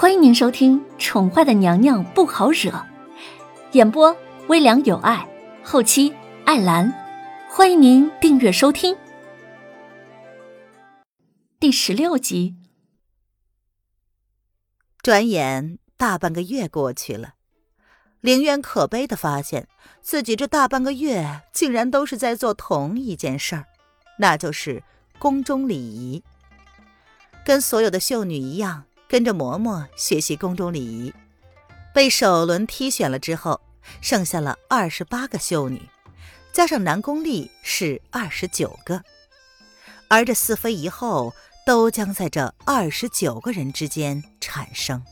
欢迎您收听《宠坏的娘娘不好惹》，演播微凉有爱，后期艾兰。欢迎您订阅收听。第十六集。转眼大半个月过去了，凌渊可悲的发现自己这大半个月竟然都是在做同一件事儿，那就是宫中礼仪。跟所有的秀女一样。跟着嬷嬷学习宫中礼仪，被首轮踢选了之后，剩下了二十八个秀女，加上南宫丽是二十九个，而这四妃一后都将在这二十九个人之间产生。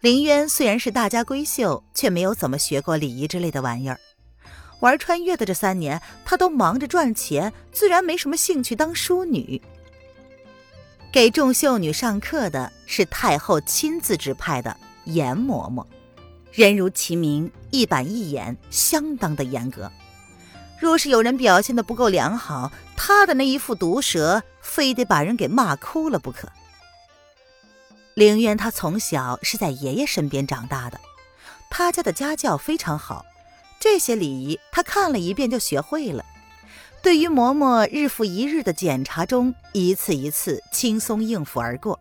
林渊虽然是大家闺秀，却没有怎么学过礼仪之类的玩意儿。玩穿越的这三年，他都忙着赚钱，自然没什么兴趣当淑女。给众秀女上课的是太后亲自指派的严嬷嬷，人如其名，一板一眼，相当的严格。若是有人表现的不够良好，她的那一副毒舌，非得把人给骂哭了不可。凌渊他从小是在爷爷身边长大的，他家的家教非常好，这些礼仪他看了一遍就学会了。对于嬷嬷日复一日的检查中，一次一次轻松应付而过。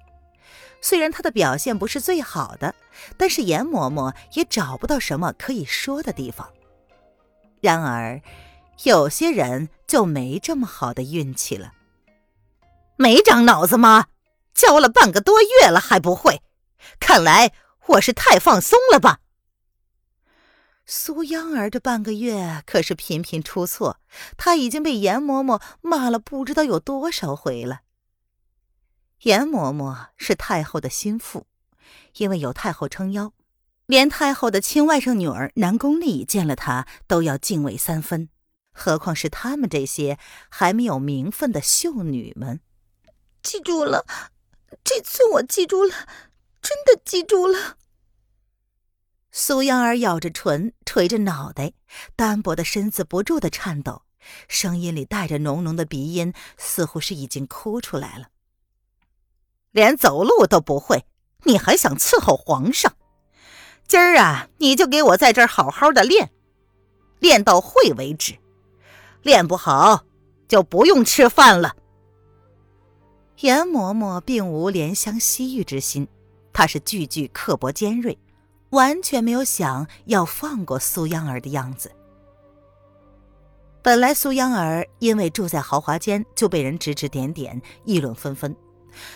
虽然她的表现不是最好的，但是严嬷嬷也找不到什么可以说的地方。然而，有些人就没这么好的运气了。没长脑子吗？教了半个多月了还不会？看来我是太放松了吧。苏央儿这半个月可是频频出错，她已经被严嬷嬷骂了不知道有多少回了。严嬷嬷是太后的心腹，因为有太后撑腰，连太后的亲外甥女儿南宫丽见了她都要敬畏三分，何况是他们这些还没有名分的秀女们。记住了，这次我记住了，真的记住了。苏央儿咬着唇，垂着脑袋，单薄的身子不住的颤抖，声音里带着浓浓的鼻音，似乎是已经哭出来了。连走路都不会，你还想伺候皇上？今儿啊，你就给我在这儿好好的练，练到会为止。练不好，就不用吃饭了。严嬷嬷并无怜香惜玉之心，她是句句刻薄尖锐。完全没有想要放过苏央儿的样子。本来苏央儿因为住在豪华间就被人指指点点、议论纷纷，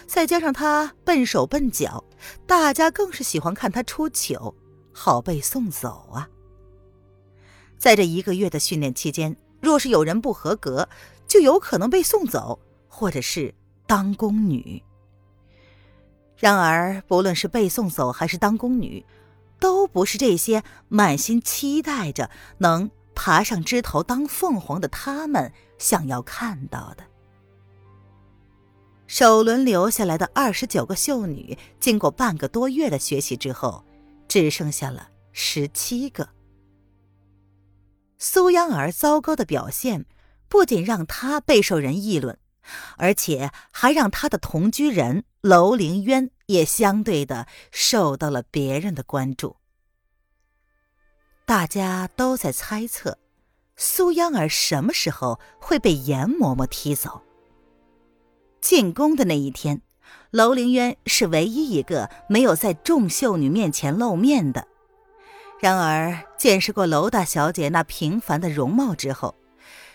再加上她笨手笨脚，大家更是喜欢看她出糗，好被送走啊。在这一个月的训练期间，若是有人不合格，就有可能被送走，或者是当宫女。然而，不论是被送走还是当宫女，都不是这些满心期待着能爬上枝头当凤凰的他们想要看到的。首轮留下来的二十九个秀女，经过半个多月的学习之后，只剩下了十七个。苏央儿糟糕的表现，不仅让她备受人议论，而且还让她的同居人楼凌渊。也相对的受到了别人的关注，大家都在猜测苏央儿什么时候会被严嬷嬷踢走。进宫的那一天，楼凌渊是唯一一个没有在众秀女面前露面的。然而，见识过楼大小姐那平凡的容貌之后，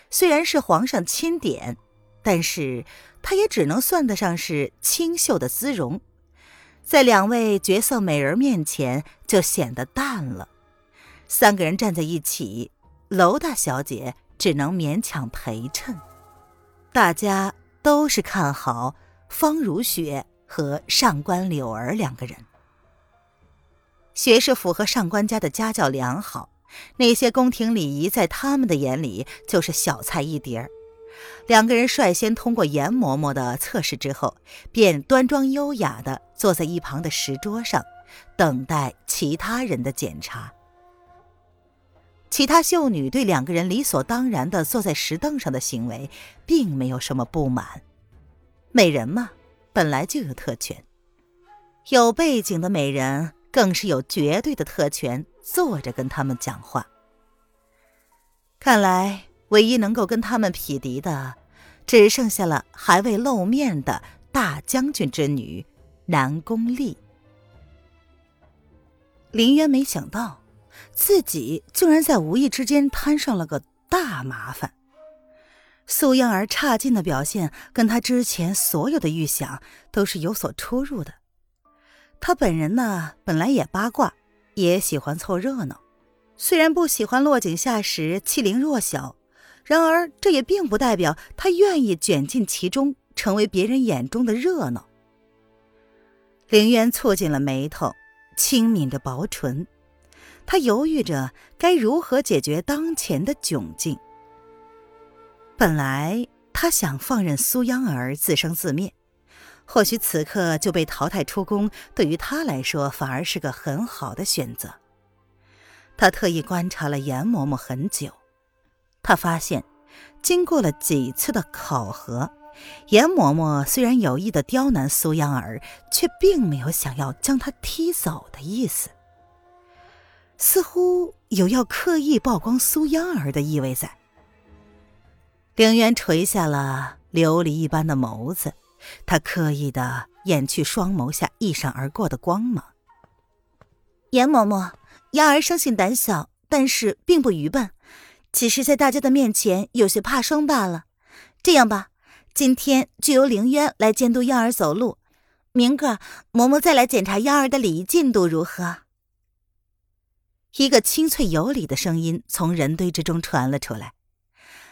虽然是皇上钦点，但是她也只能算得上是清秀的姿容。在两位绝色美人面前，就显得淡了。三个人站在一起，娄大小姐只能勉强陪衬。大家都是看好方如雪和上官柳儿两个人。学士府和上官家的家教良好，那些宫廷礼仪在他们的眼里就是小菜一碟儿。两个人率先通过严嬷嬷的测试之后，便端庄优雅的坐在一旁的石桌上，等待其他人的检查。其他秀女对两个人理所当然的坐在石凳上的行为，并没有什么不满。美人嘛，本来就有特权。有背景的美人更是有绝对的特权，坐着跟他们讲话。看来，唯一能够跟他们匹敌的，只剩下了还未露面的大将军之女南宫丽。林渊没想到，自己竟然在无意之间摊上了个大麻烦。苏燕儿差劲的表现，跟他之前所有的预想都是有所出入的。他本人呢，本来也八卦，也喜欢凑热闹。虽然不喜欢落井下石、欺凌弱小，然而这也并不代表他愿意卷进其中，成为别人眼中的热闹。凌渊蹙紧了眉头，轻抿着薄唇，他犹豫着该如何解决当前的窘境。本来他想放任苏央儿自生自灭。或许此刻就被淘汰出宫，对于他来说反而是个很好的选择。他特意观察了严嬷嬷很久，他发现，经过了几次的考核，严嬷嬷虽然有意的刁难苏央儿，却并没有想要将她踢走的意思，似乎有要刻意曝光苏央儿的意味在。凌渊垂下了琉璃一般的眸子。他刻意的掩去双眸下一闪而过的光芒。严嬷嬷，丫儿生性胆小，但是并不愚笨，只是在大家的面前有些怕生罢了。这样吧，今天就由凌渊来监督丫儿走路，明个嬷嬷再来检查丫儿的礼仪进度，如何？一个清脆有礼的声音从人堆之中传了出来。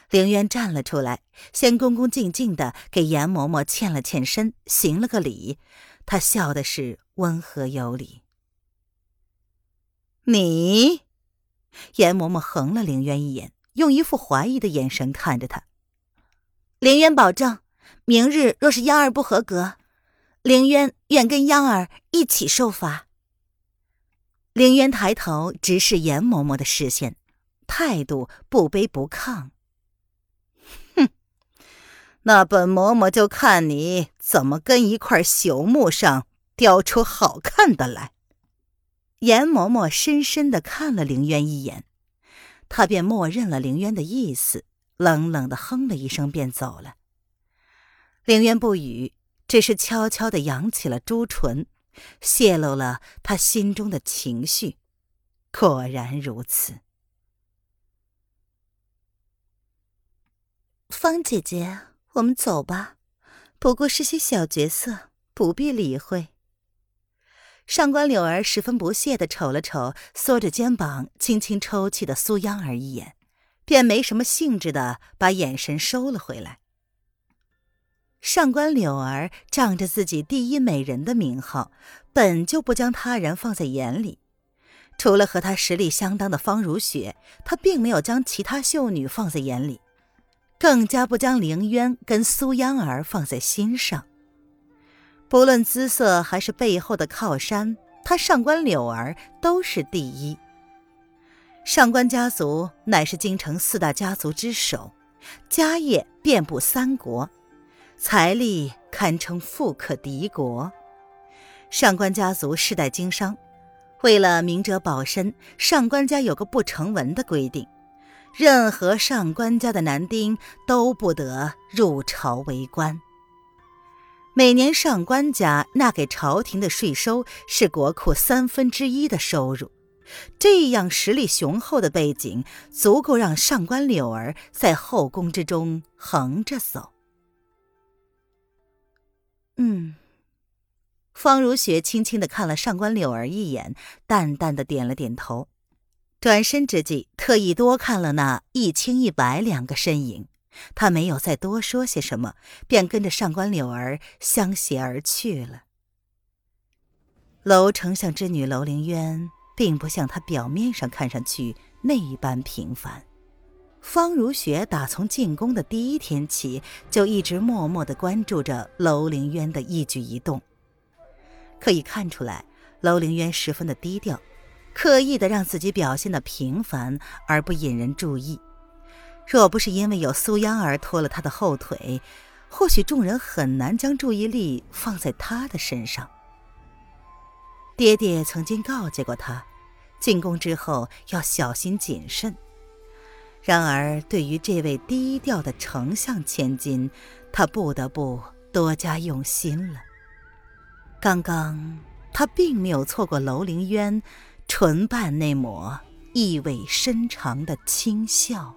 凌渊站了出来，先恭恭敬敬的给严嬷嬷欠了欠身，行了个礼。他笑的是温和有礼。你，严嬷嬷横了凌渊一眼，用一副怀疑的眼神看着他。凌渊保证，明日若是央儿不合格，凌渊愿跟央儿一起受罚。凌渊抬头直视严嬷嬷的视线，态度不卑不亢。哼那本嬷嬷就看你怎么跟一块朽木上雕出好看的来。严嬷嬷深深的看了凌渊一眼，他便默认了凌渊的意思，冷冷的哼了一声，便走了。凌渊不语，只是悄悄的扬起了朱唇，泄露了他心中的情绪。果然如此，方姐姐。我们走吧，不过是些小角色，不必理会。上官柳儿十分不屑地瞅了瞅缩着肩膀、轻轻抽泣的苏央儿一眼，便没什么兴致的把眼神收了回来。上官柳儿仗着自己第一美人的名号，本就不将他人放在眼里，除了和她实力相当的方如雪，她并没有将其他秀女放在眼里。更加不将凌渊跟苏央儿放在心上。不论姿色还是背后的靠山，他上官柳儿都是第一。上官家族乃是京城四大家族之首，家业遍布三国，财力堪称富可敌国。上官家族世代经商，为了明哲保身，上官家有个不成文的规定。任何上官家的男丁都不得入朝为官。每年上官家纳给朝廷的税收是国库三分之一的收入，这样实力雄厚的背景，足够让上官柳儿在后宫之中横着走。嗯，方如雪轻轻的看了上官柳儿一眼，淡淡的点了点头。转身之际，特意多看了那一清一白两个身影，他没有再多说些什么，便跟着上官柳儿相携而去了。楼丞相之女楼凌渊，并不像她表面上看上去那一般平凡。方如雪打从进宫的第一天起，就一直默默的关注着楼凌渊的一举一动，可以看出来，楼凌渊十分的低调。刻意的让自己表现的平凡而不引人注意，若不是因为有苏央儿拖了他的后腿，或许众人很难将注意力放在他的身上。爹爹曾经告诫过他，进宫之后要小心谨慎。然而，对于这位低调的丞相千金，他不得不多加用心了。刚刚，他并没有错过楼凌渊唇瓣那抹意味深长的轻笑。